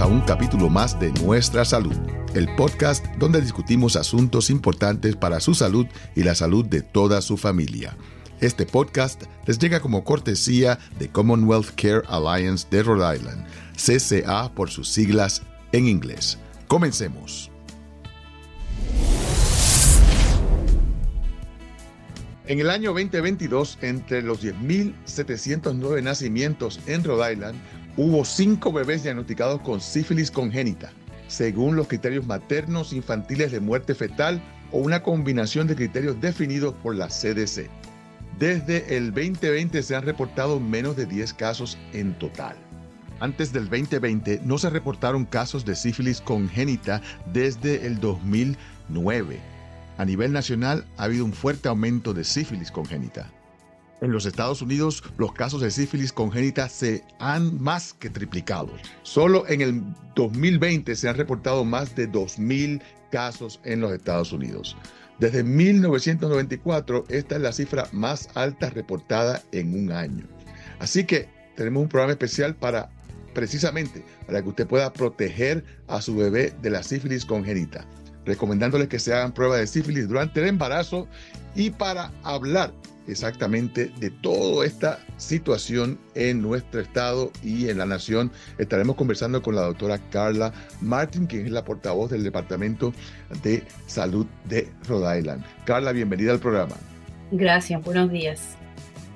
a un capítulo más de Nuestra Salud, el podcast donde discutimos asuntos importantes para su salud y la salud de toda su familia. Este podcast les llega como cortesía de Commonwealth Care Alliance de Rhode Island, CCA por sus siglas en inglés. Comencemos. En el año 2022, entre los 10.709 nacimientos en Rhode Island, hubo cinco bebés diagnosticados con sífilis congénita, según los criterios maternos infantiles de muerte fetal o una combinación de criterios definidos por la CDC. Desde el 2020 se han reportado menos de 10 casos en total. Antes del 2020 no se reportaron casos de sífilis congénita desde el 2009 a nivel nacional ha habido un fuerte aumento de sífilis congénita. En los Estados Unidos, los casos de sífilis congénita se han más que triplicado. Solo en el 2020 se han reportado más de 2.000 casos en los Estados Unidos. Desde 1994, esta es la cifra más alta reportada en un año. Así que tenemos un programa especial para precisamente para que usted pueda proteger a su bebé de la sífilis congénita recomendándoles que se hagan pruebas de sífilis durante el embarazo y para hablar exactamente de toda esta situación en nuestro estado y en la nación. Estaremos conversando con la doctora Carla Martin, quien es la portavoz del Departamento de Salud de Rhode Island. Carla, bienvenida al programa. Gracias, buenos días.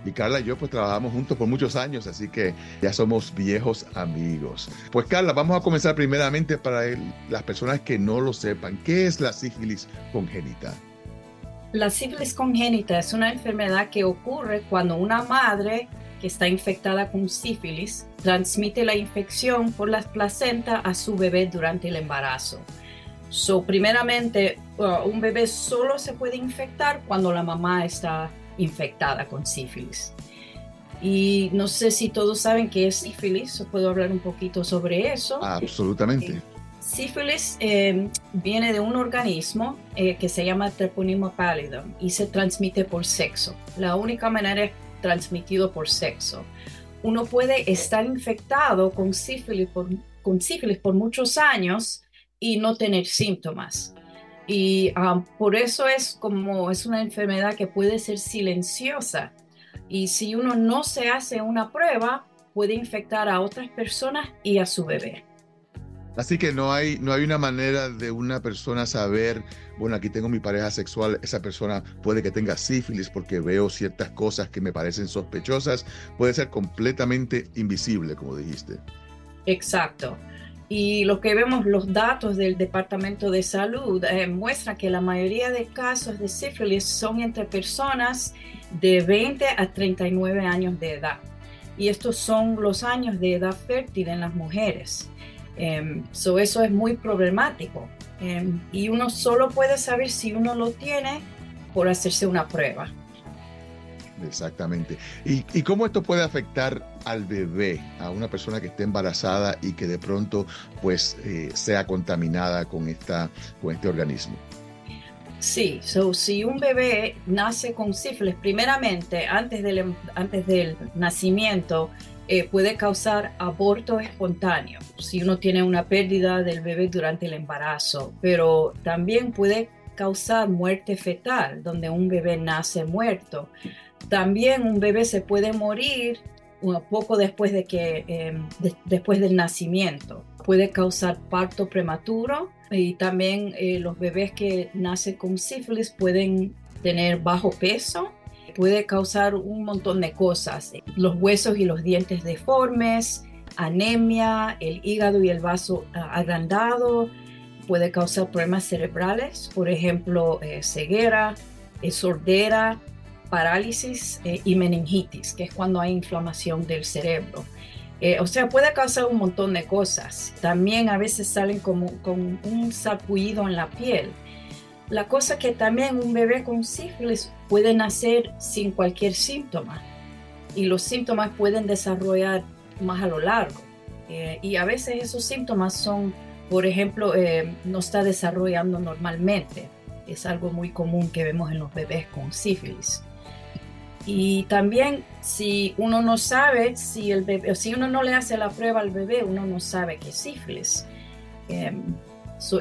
Y Carla y yo pues trabajamos juntos por muchos años, así que ya somos viejos amigos. Pues Carla, vamos a comenzar primeramente para las personas que no lo sepan. ¿Qué es la sífilis congénita? La sífilis congénita es una enfermedad que ocurre cuando una madre que está infectada con sífilis transmite la infección por la placenta a su bebé durante el embarazo. So, primeramente, uh, un bebé solo se puede infectar cuando la mamá está infectada con sífilis. Y no sé si todos saben qué es sífilis, puedo hablar un poquito sobre eso. Absolutamente. Sífilis eh, viene de un organismo eh, que se llama Treponema pallidum y se transmite por sexo. La única manera es transmitido por sexo. Uno puede estar infectado con sífilis por, muchos años y no tener síntomas. Y por eso es como es una enfermedad que puede ser silenciosa. Y si uno no se hace una prueba, puede infectar a otras personas y a su bebé. Así que no hay, no hay una manera de una persona saber, bueno, aquí tengo mi pareja sexual, esa persona puede que tenga sífilis porque veo ciertas cosas que me parecen sospechosas, puede ser completamente invisible, como dijiste. Exacto. Y lo que vemos, los datos del Departamento de Salud eh, muestran que la mayoría de casos de sífilis son entre personas de 20 a 39 años de edad. Y estos son los años de edad fértil en las mujeres. Em, eso es muy problemático. Em, y uno solo puede saber si uno lo tiene por hacerse una prueba. Exactamente. ¿Y, cómo esto puede afectar al bebé, a una persona que esté embarazada y que de pronto pues eh, sea contaminada con, esta, con este organismo? Sí, so, si un bebé nace con sífilis, primeramente, antes del, em, antes del nacimiento, eh, puede causar aborto espontáneo, si uno tiene una pérdida del bebé durante el embarazo, pero también puede causar muerte fetal, donde un bebé nace muerto. También un bebé se puede morir un poco después, de que, em, después del nacimiento. Puede causar parto prematuro y también eh, los bebés que nacen con sífilis pueden tener bajo peso. Puede causar un montón de cosas, los huesos y los dientes deformes, anemia, el hígado y el vaso ah, agrandado, puede causar problemas cerebrales, por ejemplo, eh, ceguera, eh, sordera, parálisis eh, y meningitis, que es cuando hay inflamación del cerebro. Eh, o sea, puede causar un montón de cosas. También a veces salen como con un sarpullido en la piel. La cosa que también un bebé con sífilis puede nacer sin cualquier síntoma y los síntomas pueden desarrollar más a lo largo. Eh, y a veces esos síntomas son, por ejemplo, no está desarrollando normalmente. Es algo muy común que vemos en los bebés con sífilis. Y también si uno no sabe, si el bebé, si uno no le hace la prueba al bebé, uno no sabe que es sífilis. Em,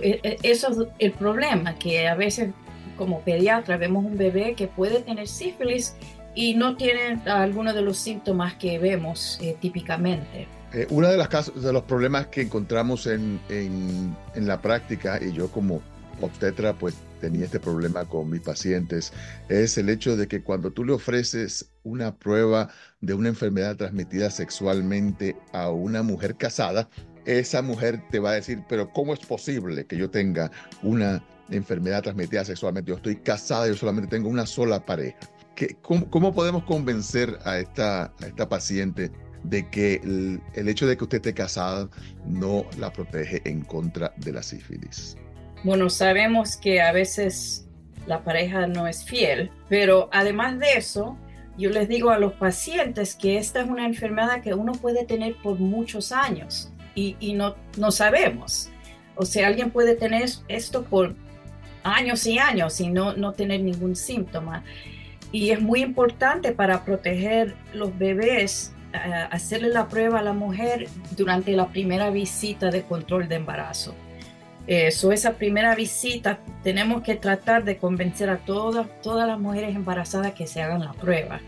e, e, eso es el problema, que a veces como pediatra vemos un bebé que puede tener sífilis y no tiene algunos de los síntomas que vemos eh, típicamente. Eh, uno de, las casos, de los problemas que encontramos en, en, en la práctica, y yo como obstetra pues tenía este problema con mis pacientes, es el hecho de que cuando tú le ofreces una prueba de una enfermedad transmitida sexualmente a una mujer casada, esa mujer te va a decir, pero ¿cómo es posible que yo tenga una enfermedad transmitida sexualmente? Yo estoy casada, yo solamente tengo una sola pareja. cómo, cómo, podemos convencer a esta, a esta paciente de que el, el hecho de que usted esté casada no la protege en contra de la sífilis? Bueno, sabemos que a veces la pareja no es fiel, pero además de eso, yo les digo a los pacientes que esta es una enfermedad que uno puede tener por muchos años y, no, no sabemos. O sea, alguien puede tener esto por años y años y no, no tener ningún síntoma. Y es muy importante para proteger los bebés, eh, hacerle la prueba a la mujer durante la primera visita de control de embarazo. Eso, esa primera visita, tenemos que tratar de convencer a todas, todas las mujeres embarazadas que se hagan la prueba.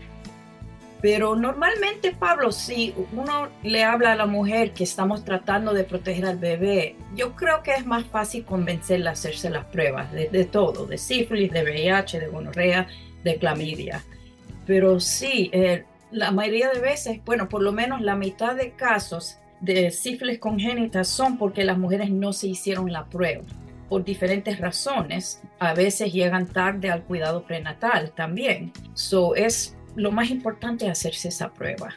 Pero normalmente, Pablo, si uno le habla a la mujer que estamos tratando de proteger al bebé, yo creo que es más fácil convencerla a hacerse las pruebas de, todo, de sífilis, de VIH, de gonorrea, de clamidia. Pero sí, eh, la mayoría de veces, bueno, por lo menos la mitad de casos de sífilis congénita son porque las mujeres no se hicieron la prueba por diferentes razones. A veces llegan tarde al cuidado prenatal también. So es lo más importante hacerse esa prueba.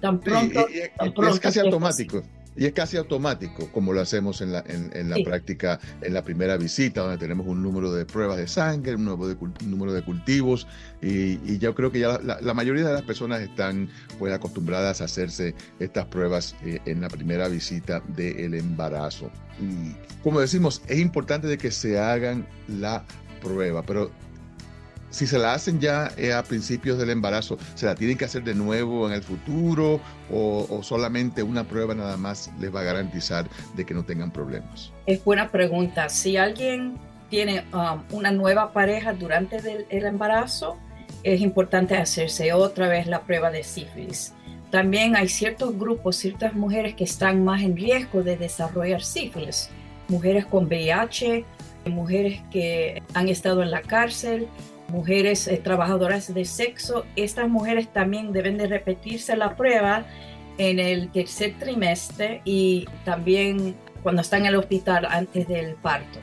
Tan pronto, es casi automático. Y es casi automático, como lo hacemos en la, en, la práctica, en la primera visita, donde tenemos un número de pruebas de sangre, un número de, número de cultivos, y, yo creo que ya la, mayoría de las personas están pues, acostumbradas a hacerse estas pruebas eh, en la primera visita del embarazo. Y como decimos, es importante de que se hagan la prueba, pero si se la hacen ya eh, a principios del embarazo, ¿se la tienen que hacer de nuevo en el futuro o, solamente una prueba nada más les va a garantizar de que no tengan problemas? Es buena pregunta. Si alguien tiene um, una nueva pareja durante el, embarazo, es importante hacerse otra vez la prueba de sífilis. También hay ciertos grupos, ciertas mujeres que están más en riesgo de desarrollar sífilis. Mujeres con VIH, mujeres que han estado en la cárcel, mujeres eh, trabajadoras de sexo, estas mujeres también deben de repetirse la prueba en el tercer trimestre y también cuando están en el hospital antes del parto.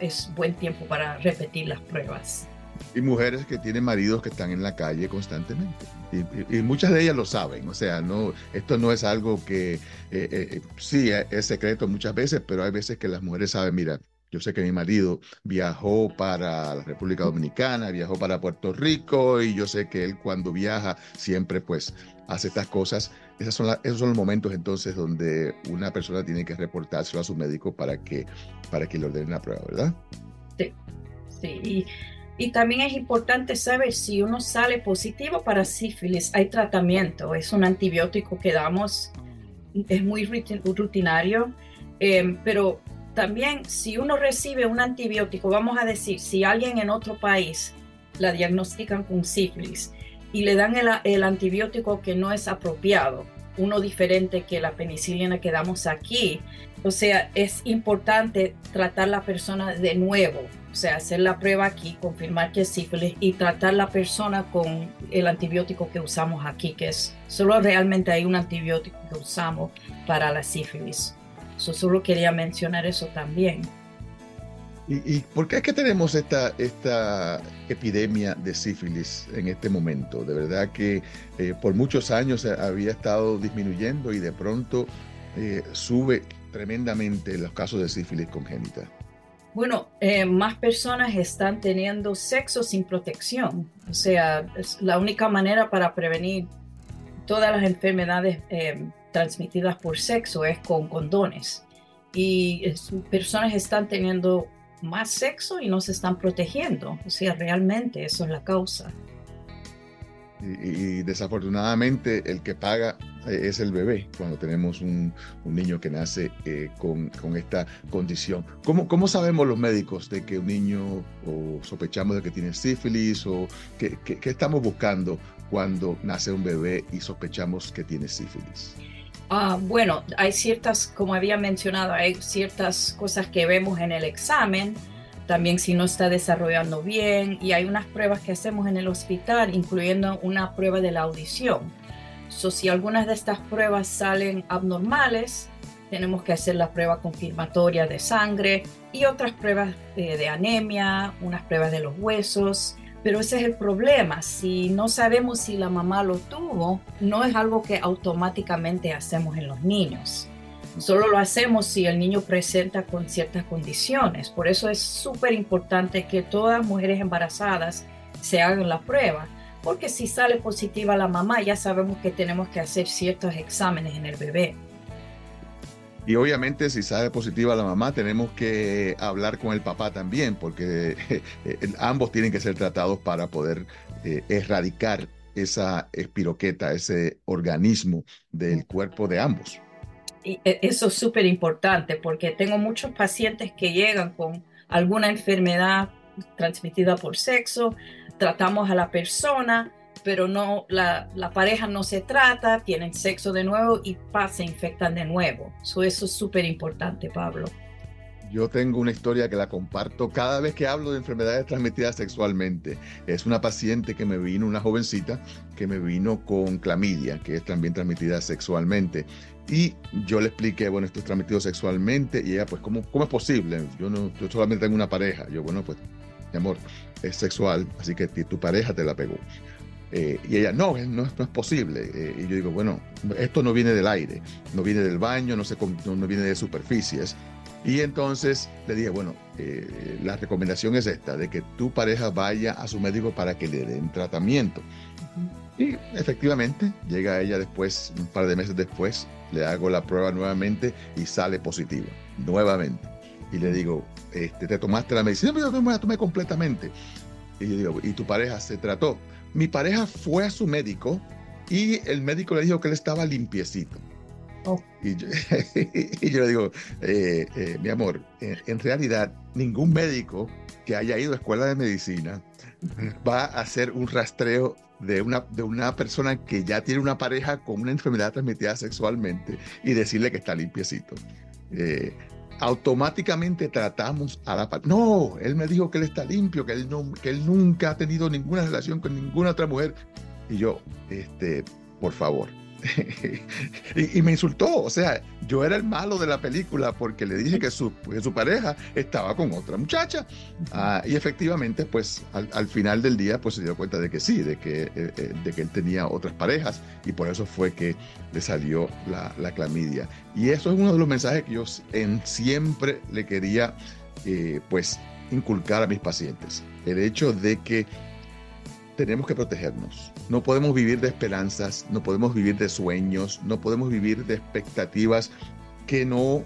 Es, buen tiempo para repetir las pruebas. Y mujeres que tienen maridos que están en la calle constantemente. Y, muchas de ellas lo saben, o sea, no, esto no es algo que eh, eh, sí es secreto muchas veces, pero hay veces que las mujeres saben, mira, yo sé que mi marido viajó para la República Dominicana, viajó para Puerto Rico y yo sé que él cuando viaja siempre pues hace estas cosas. Esas son esos son los momentos entonces donde una persona tiene que reportárselo a su médico para que, para que le ordenen la prueba, ¿verdad? Sí, sí. Y, y también es importante saber si uno sale positivo para sífilis, hay tratamiento, es un antibiótico que damos, es muy rutinario, eh, pero también si uno recibe un antibiótico, vamos a decir, si alguien en otro país la diagnostican con sífilis y le dan el, antibiótico que no es apropiado, uno diferente que la penicilina que damos aquí, o sea, es importante tratar la persona de nuevo, o sea, hacer la prueba aquí, confirmar que es sífilis y tratar la persona con el antibiótico que usamos aquí, que es solo realmente hay un antibiótico que usamos para la sífilis solo quería mencionar eso también. ¿Y, por qué es que tenemos esta, esta epidemia de sífilis en este momento? De verdad que eh, por muchos años había estado disminuyendo y de pronto eh, sube tremendamente los casos de sífilis congénita. Bueno, eh, más personas están teniendo sexo sin protección. O sea, es la única manera para prevenir todas las enfermedades transmitidas por sexo es con condones. Y personas están teniendo más sexo y no se están protegiendo. O sea, realmente eso es la causa. Y, desafortunadamente el que paga eh, es el bebé cuando tenemos un, niño que nace eh, con, esta condición. ¿Cómo, ¿Cómo, sabemos los médicos de que un niño o sospechamos de que tiene sífilis o qué, estamos buscando cuando nace un bebé y sospechamos que tiene sífilis? Ah, bueno, hay ciertas, como había mencionado, hay ciertas cosas que vemos en el examen también si no está desarrollando bien y hay unas pruebas que hacemos en el hospital, incluyendo una prueba de la audición. So, si algunas de estas pruebas salen abnormales, tenemos que hacer la prueba confirmatoria de sangre y otras pruebas de, de anemia, unas pruebas de los huesos. Pero ese es el problema, si no sabemos si la mamá lo tuvo, no es algo que automáticamente hacemos en los niños. Solo lo hacemos si el niño presenta con ciertas condiciones. Por eso es súper importante que todas mujeres embarazadas se hagan la prueba, porque si sale positiva la mamá, ya sabemos que tenemos que hacer ciertos exámenes en el bebé. Y obviamente si sale positiva la mamá, tenemos que hablar con el papá también, porque eh, ambos tienen que ser tratados para poder eh, erradicar esa espiroqueta, ese organismo del cuerpo de ambos. E, eso es súper importante porque tengo muchos pacientes que llegan con alguna enfermedad transmitida por sexo, tratamos a la persona, pero no la, pareja no se trata, tienen sexo de nuevo y se infectan de nuevo. eso es súper importante, Pablo. Yo tengo una historia que la comparto cada vez que hablo de enfermedades transmitidas sexualmente. Es una paciente que me vino, una jovencita, que me vino con clamidia, que es también transmitida sexualmente. Y yo le expliqué, bueno, esto es transmitido sexualmente. Y ella, pues, ¿cómo, cómo es posible? Yo, no, yo solamente tengo una pareja. Yo, bueno, pues, mi amor, es sexual, así que tu pareja te la pegó. Eh, y ella, no, no, no es posible. Eh, y yo digo, bueno, esto no viene del aire, no viene del baño, no, se, no, no viene de superficies. Y entonces le dije, bueno, eh, la recomendación es esta, de que tu pareja vaya a su médico para que le den tratamiento. Y efectivamente, llega ella después, un par de meses después, le hago la prueba nuevamente y sale positiva, nuevamente. Y le digo, este, ¿te tomaste la medicina? Yo me la tomé completamente. Y yo digo, ¿y tu pareja se trató? Mi pareja fue a su médico y el médico le dijo que él estaba limpiecito. Oh. Y, yo, le digo, eh, eh, mi amor, en realidad ningún médico que haya ido a escuela de medicina va a hacer un rastreo de una, de una persona que ya tiene una pareja con una enfermedad transmitida sexualmente y decirle que está limpiecito. Eh, automáticamente tratamos a la No, él me dijo que él está limpio, que él, no, que él nunca ha tenido ninguna relación con ninguna otra mujer. Y yo, este, por favor, y, me insultó, o sea, yo era el malo de la película porque le dije que su, su pareja estaba con otra muchacha. Ah, y efectivamente, pues al, final del día, pues se dio cuenta de que sí, de que, eh, eh, de que él tenía otras parejas y por eso fue que le salió la, la clamidia. Y eso es uno de los mensajes que yo en, siempre le quería, eh, pues, inculcar a mis pacientes. El hecho de que tenemos que protegernos. No podemos vivir de esperanzas, no podemos vivir de sueños, no podemos vivir de expectativas que no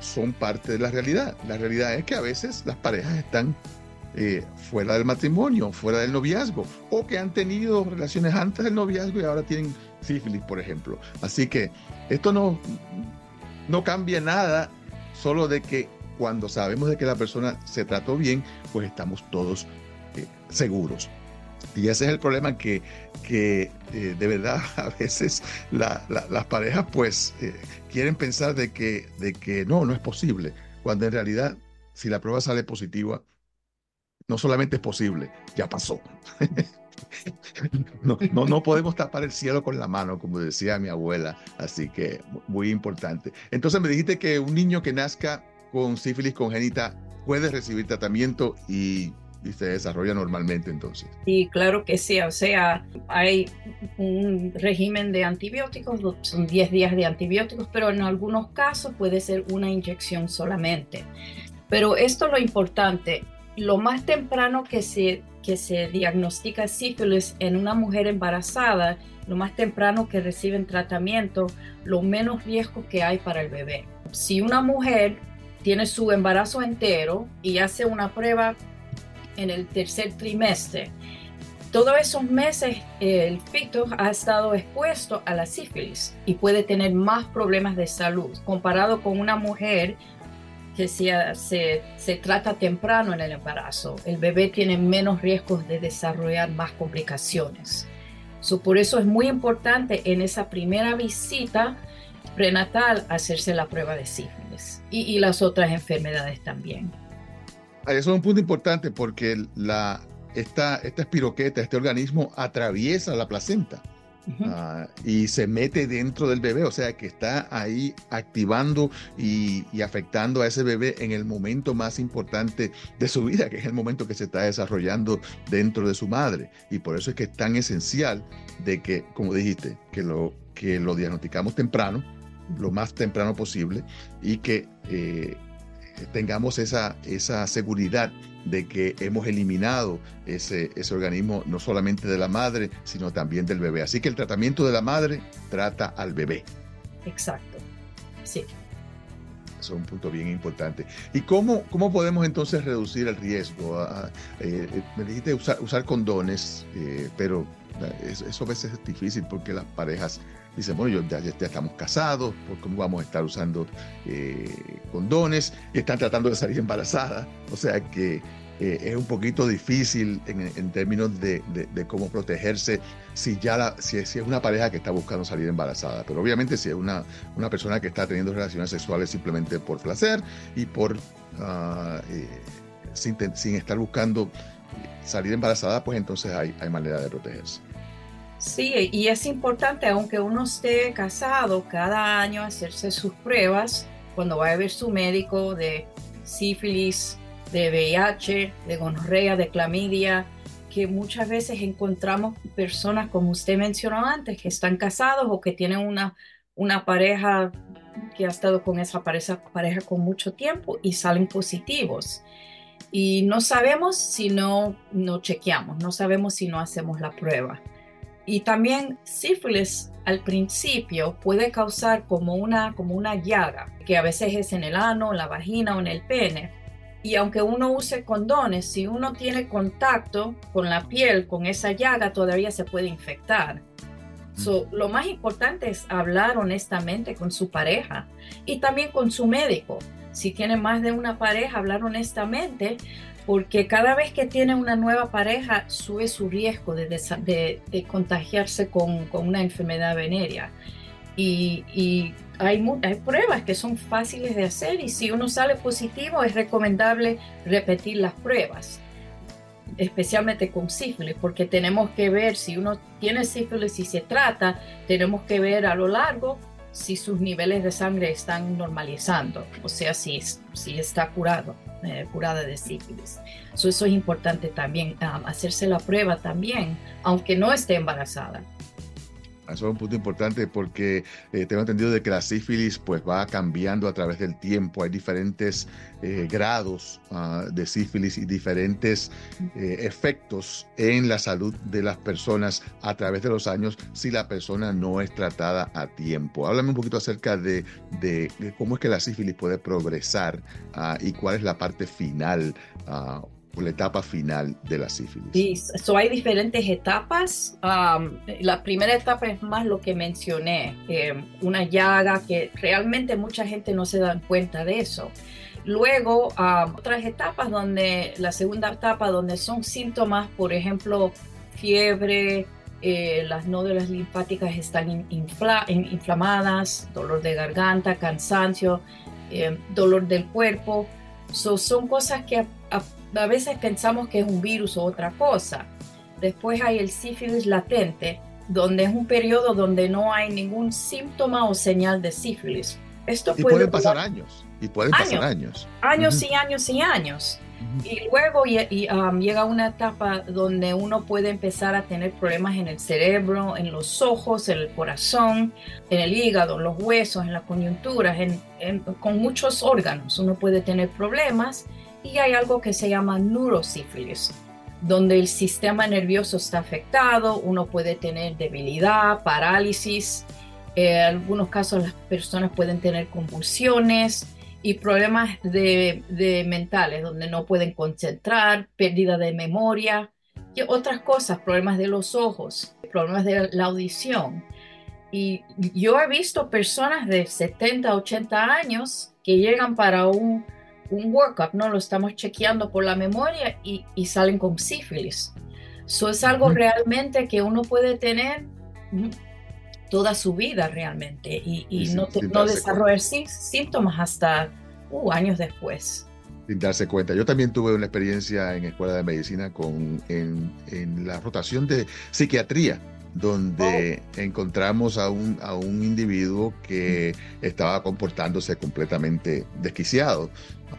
son parte de la realidad. La realidad es que a veces las parejas están eh, fuera del matrimonio, fuera del noviazgo, o que han tenido relaciones antes del noviazgo y ahora tienen sífilis, por ejemplo. Así que esto no, no cambia nada, solo de que cuando sabemos de que la persona se trató bien, pues estamos todos eh, seguros. Y ese es el problema que, que eh, de verdad a veces las parejas pues eh, quieren pensar de que, de que no, no es posible, cuando en realidad si la prueba sale positiva, no solamente es posible, ya pasó. no, no, no podemos tapar el cielo con la mano, como decía mi abuela, así que muy importante. Entonces me dijiste que un niño que nazca con sífilis congénita puede recibir tratamiento y y se desarrolla normalmente entonces. Y claro que sí, o sea, hay un régimen de antibióticos, son 10 días de antibióticos, pero en algunos casos puede ser una inyección solamente. Pero esto es lo importante, lo más temprano que se, que se diagnostica sífilis en una mujer embarazada, lo más temprano que reciben tratamiento, lo menos riesgo que hay para el bebé. Si una mujer tiene su embarazo entero y hace una prueba en el tercer trimestre, todos esos meses el feto ha estado expuesto a la sífilis y puede tener más problemas de salud comparado con una mujer que se, se, trata temprano en el embarazo. El bebé tiene menos riesgos de desarrollar más complicaciones. por eso es muy importante en esa primera visita prenatal hacerse la prueba de sífilis y las otras enfermedades también. Eso es un punto importante porque la, esta, esta espiroqueta, este organismo atraviesa la placenta. Ah, y se mete dentro del bebé, o sea que está ahí activando y, afectando a ese bebé en el momento más importante de su vida, que es el momento que se está desarrollando dentro de su madre. Y por eso es que es tan esencial de que, como dijiste, que lo, que lo diagnosticamos temprano, lo más temprano posible, y que eh, tengamos esa, esa seguridad de que hemos eliminado ese, ese organismo no solamente de la madre, sino también del bebé. Así que el tratamiento de la madre trata al bebé. Exacto, sí. Eso es un punto bien importante. ¿Y cómo, cómo podemos entonces reducir el riesgo? Ah, ah, eh, eh, me dijiste usar, usar condones, eh, pero eso, a veces es difícil porque las parejas dicen, bueno, ya, estamos casados, ¿por cómo vamos a estar usando condones? Y están tratando de salir embarazadas. O sea que eh, es un poquito difícil en, términos de, cómo protegerse si ya si, es una pareja que está buscando salir embarazada. Pero obviamente si es una, una persona que está teniendo relaciones sexuales simplemente por placer y por ah, eh, sin, sin, estar buscando salir embarazada, pues entonces hay, hay manera de protegerse. Sí, y es importante, aunque uno esté casado, cada año hacerse sus pruebas cuando va a ver su médico de sífilis, de VIH, de gonorrea, de clamidia, que muchas veces encontramos personas, como usted mencionó antes, que están casados o que tienen una, una pareja que ha estado con esa pareja, pareja con mucho tiempo y salen positivos. Y no sabemos si no, no chequeamos, no sabemos si no hacemos la prueba. Y también sífilis al principio puede causar como una, como una llaga, que a veces es en el ano, en la vagina o en el pene y aunque uno use condones, si uno tiene contacto con la piel, con esa llaga, todavía se puede infectar. So, lo más importante es hablar honestamente con su pareja y también con su médico. Si tiene más de una pareja, hablar honestamente, porque cada vez que tiene una nueva pareja sube su riesgo de, de, contagiarse con, con, una enfermedad venérea. Y, y hay, pruebas que son fáciles de hacer y si uno sale positivo es recomendable repetir las pruebas, especialmente con sífilis, porque tenemos que ver si uno tiene sífilis y se trata, tenemos que ver a lo largo si sus niveles de sangre están normalizando, o sea, si, si está curado, curada de sífilis. eso es importante también, ah, hacerse la prueba también, aunque no esté embarazada. Eso es un punto importante porque eh, tengo entendido de que la sífilis pues va cambiando a través del tiempo. Hay diferentes eh, grados ah, de sífilis y diferentes eh, efectos en la salud de las personas a través de los años si la persona no es tratada a tiempo. Háblame un poquito acerca de, cómo es que la sífilis puede progresar ah, y cuál es la parte final ah, la etapa final de la sífilis. Sí, so hay diferentes etapas. la primera etapa es más lo que mencioné, eh, una llaga que realmente mucha gente no se da cuenta de eso. Luego, otras etapas donde, la segunda etapa donde son síntomas, por ejemplo, fiebre, eh, las nódulas linfáticas están inflamadas, dolor de garganta, cansancio, eh, dolor del cuerpo. Son cosas que a veces pensamos que es un virus o otra cosa. Después hay el sífilis latente, donde es un periodo donde no hay ningún síntoma o señal de sífilis. Esto y puede pueden pasar años. Y pueden pasar años. Años y años y años. Y luego um, llega una etapa donde uno puede empezar a tener problemas en el cerebro, en los ojos, en el corazón, en el hígado, en los huesos, en las coyunturas, con muchos órganos. Uno puede tener problemas y hay algo que se llama neurosífilis, donde el sistema nervioso está afectado, uno puede tener debilidad, parálisis, en algunos casos las personas pueden tener convulsiones y problemas de, mentales, donde no pueden concentrar, pérdida de memoria. y otras cosas, problemas de los ojos, problemas de la audición. Y yo he visto personas de 70, 80 años que llegan para un, un workup, ¿no? Lo estamos chequeando por la memoria y, y salen con sífilis. Eso es algo realmente que uno puede tener toda su vida realmente y, no, no desarrollar síntomas hasta uh, años después. Sin darse cuenta. Yo también tuve una experiencia en escuela de medicina con, en, en la rotación de psiquiatría donde oh. encontramos a un, a un individuo que estaba comportándose completamente desquiciado.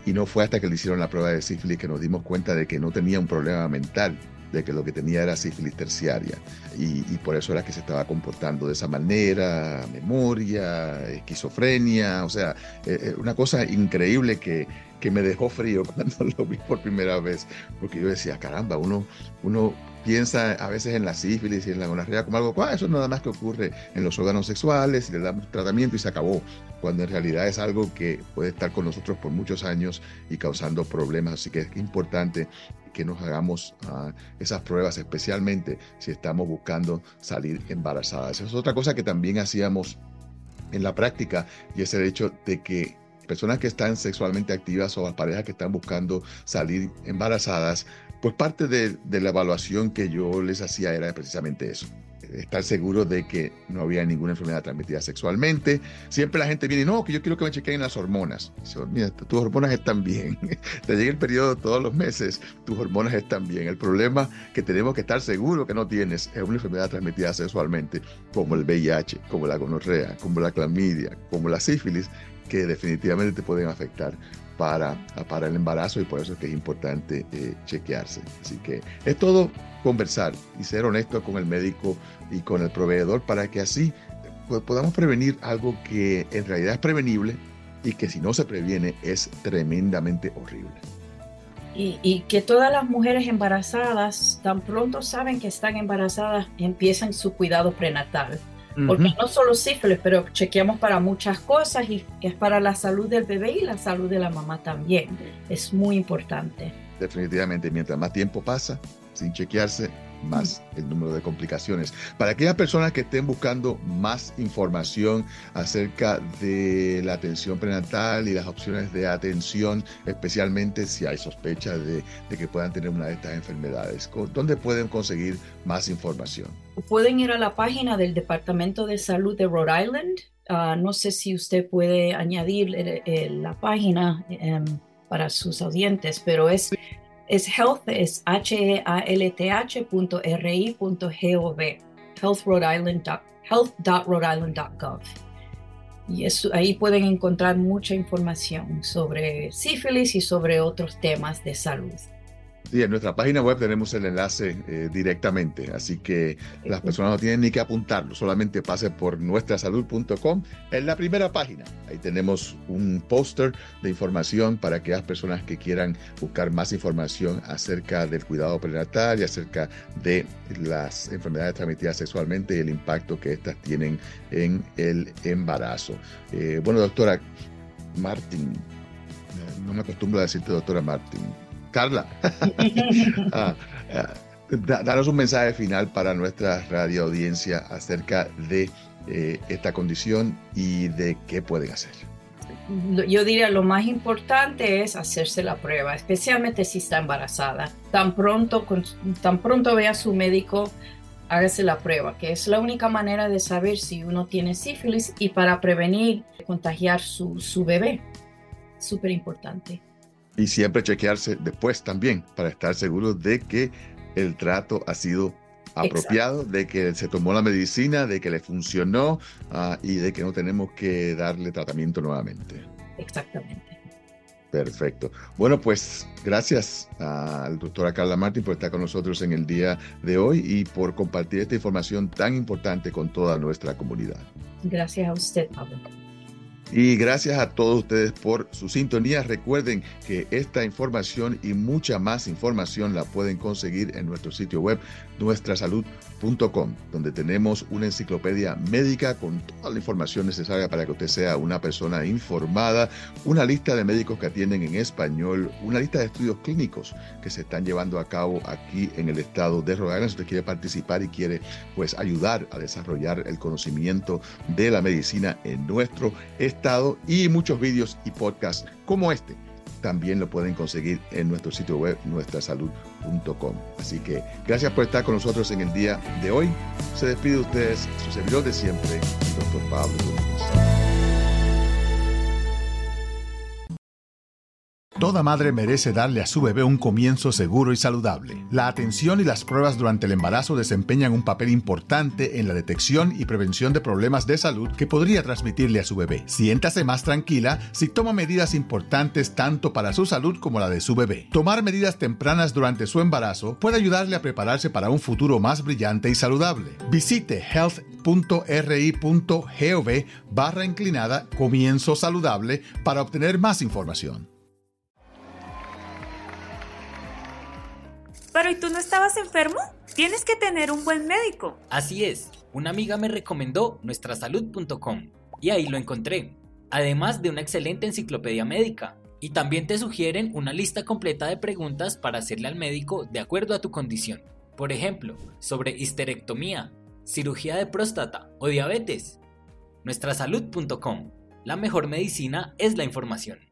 Y no fue hasta que le hicieron la prueba de sífilis que nos dimos cuenta de que no tenía un problema mental, de que lo que tenía era sífilis terciaria. Y, por eso era que se estaba comportando de esa manera, memoria, esquizofrenia, o sea, eh, eh, una cosa increíble que, que me dejó frío cuando lo vi por primera vez, porque yo decía, caramba, uno, uno piensa a veces en la sífilis y en la gonorrea como algo, ah, eso es nada más que ocurre en los órganos sexuales y le damos tratamiento y se acabó, cuando en realidad es algo que puede estar con nosotros por muchos años y causando problemas, así que es importante que nos hagamos ah, esas pruebas, especialmente si estamos buscando salir embarazadas. Esa es otra cosa que también hacíamos en la práctica y es el hecho de que personas que están sexualmente activas o las parejas que están buscando salir embarazadas pues parte de, la evaluación que yo les hacía era precisamente eso estar seguro de que no había ninguna enfermedad transmitida sexualmente. Siempre la gente viene, no, que yo quiero que me chequeen las hormonas. Mira, tus hormonas están bien. Te llega el periodo todos los meses, tus hormonas están bien. El problema que tenemos que estar seguros que no tienes es una enfermedad transmitida sexualmente, como el VIH, como la gonorrea, como la clamidia, como la sífilis, que definitivamente te pueden afectar para, para el embarazo y por eso es que es importante eh, chequearse. Así que es todo conversar y ser honesto con el médico y con el proveedor para que así podamos prevenir algo que en realidad es prevenible y que si no se previene es tremendamente horrible. Y, que todas las mujeres embarazadas, tan pronto saben que están embarazadas, empiezan su cuidado prenatal porque no solo sífilis, pero chequeamos para muchas cosas y es para la salud del bebé y la salud de la mamá también. Es muy importante. Definitivamente, mientras más tiempo pasa sin chequearse, más el número de complicaciones. Para aquellas personas que estén buscando más información acerca de la atención prenatal y las opciones de atención, especialmente si hay sospecha de, que puedan tener una de estas enfermedades, ¿dónde pueden conseguir más información? Pueden ir a la página del Departamento de Salud de Rhode Island. Ah, no sé si usted puede añadir la página em, para sus audientes, pero es es health, es h-e-a-l-t-h.ri.gov, health.rhodeisland.gov. Y eso, ahí pueden encontrar mucha información sobre sífilis y sobre otros temas de salud. Sí, en nuestra página web tenemos el enlace eh, directamente, así que las personas no tienen ni que apuntarlo, solamente pase por nuestrasalud.com en la primera página. Ahí tenemos un póster de información para aquellas personas que quieran buscar más información acerca del cuidado prenatal y acerca de las enfermedades transmitidas sexualmente y el impacto que estas tienen en el embarazo. Eh, bueno, doctora Martín, eh, no me acostumbro a decirte doctora Martín Carla, ah, ah, danos un mensaje final para nuestra radio audiencia acerca de eh, esta condición y de qué pueden hacer. Yo diría lo más importante es hacerse la prueba, especialmente si está embarazada. Tan pronto, tan pronto vea a su médico, hágase la prueba, que es la única manera de saber si uno tiene sífilis y para prevenir contagiar su, su bebé. Súper importante. Y siempre chequearse después también para estar seguro de que el trato ha sido apropiado, de que se tomó la medicina, de que le funcionó ah, y de que no tenemos que darle tratamiento nuevamente. Exactamente. Perfecto. Bueno, pues gracias al doctora Carla Martín por estar con nosotros en el día de hoy y por compartir esta información tan importante con toda nuestra comunidad. Gracias a usted, Pablo. Y gracias a todos ustedes por su sintonía. Recuerden que esta información y mucha más información la pueden conseguir en nuestro sitio web nuestrasalud.com, donde tenemos una enciclopedia médica con toda la información necesaria para que usted sea una persona informada, una lista de médicos que atienden en español, una lista de estudios clínicos que se están llevando a cabo aquí en el estado de Rhode Island. Si usted quiere participar y quiere pues ayudar a desarrollar el conocimiento de la medicina en nuestro estado y muchos vídeos y podcasts como este también lo pueden conseguir en nuestro sitio web nuestrasalud.com. Así que gracias por estar con nosotros en el día de hoy. Se despide de ustedes su servidor de siempre, el doctor Pablo Toda madre merece darle a su bebé un comienzo seguro y saludable. La atención y las pruebas durante el embarazo desempeñan un papel importante en la detección y prevención de problemas de salud que podría transmitirle a su bebé. Siéntase más tranquila si toma medidas importantes tanto para su salud como la de su bebé. Tomar medidas tempranas durante su embarazo puede ayudarle a prepararse para un futuro más brillante y saludable. Visite health.ri.gov barra inclinada comienzo saludable para obtener más información. Pero ¿y tú no estabas enfermo? Tienes que tener un buen médico. Así es, una amiga me recomendó nuestrasalud.com y ahí lo encontré, además de una excelente enciclopedia médica. Y también te sugieren una lista completa de preguntas para hacerle al médico de acuerdo a tu condición. Por ejemplo, sobre histerectomía, cirugía de próstata o diabetes. Nuestrasalud.com. La mejor medicina es la información.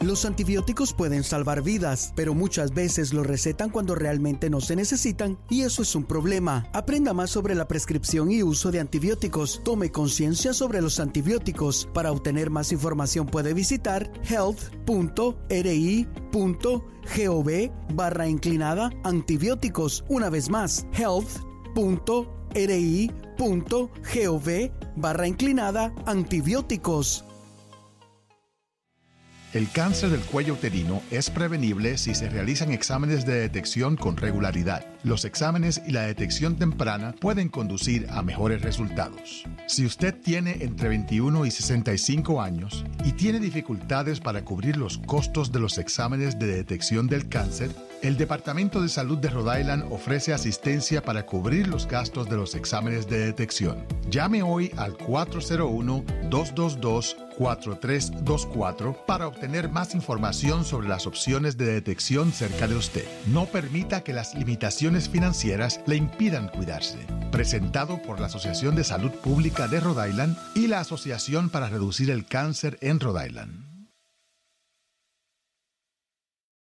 Los antibióticos pueden salvar vidas, pero muchas veces los recetan cuando realmente no se necesitan y eso es un problema. Aprenda más sobre la prescripción y uso de antibióticos. Tome conciencia sobre los antibióticos. Para obtener más información puede visitar health.ri.gov barra inclinada antibióticos. Una vez más, health.ri.gov barra inclinada antibióticos. El cáncer del cuello uterino es prevenible si se realizan exámenes de detección con regularidad. Los exámenes y la detección temprana pueden conducir a mejores resultados. Si usted tiene entre 21 y 65 años y tiene dificultades para cubrir los costos de los exámenes de detección del cáncer, el Departamento de Salud de Rhode Island ofrece asistencia para cubrir los gastos de los exámenes de detección. Llame hoy al 401-222-4324 para obtener más información sobre las opciones de detección cerca de usted. No permita que las limitaciones financieras le impidan cuidarse. Presentado por la Asociación de Salud Pública de Rhode Island y la Asociación para Reducir el Cáncer en Rhode Island.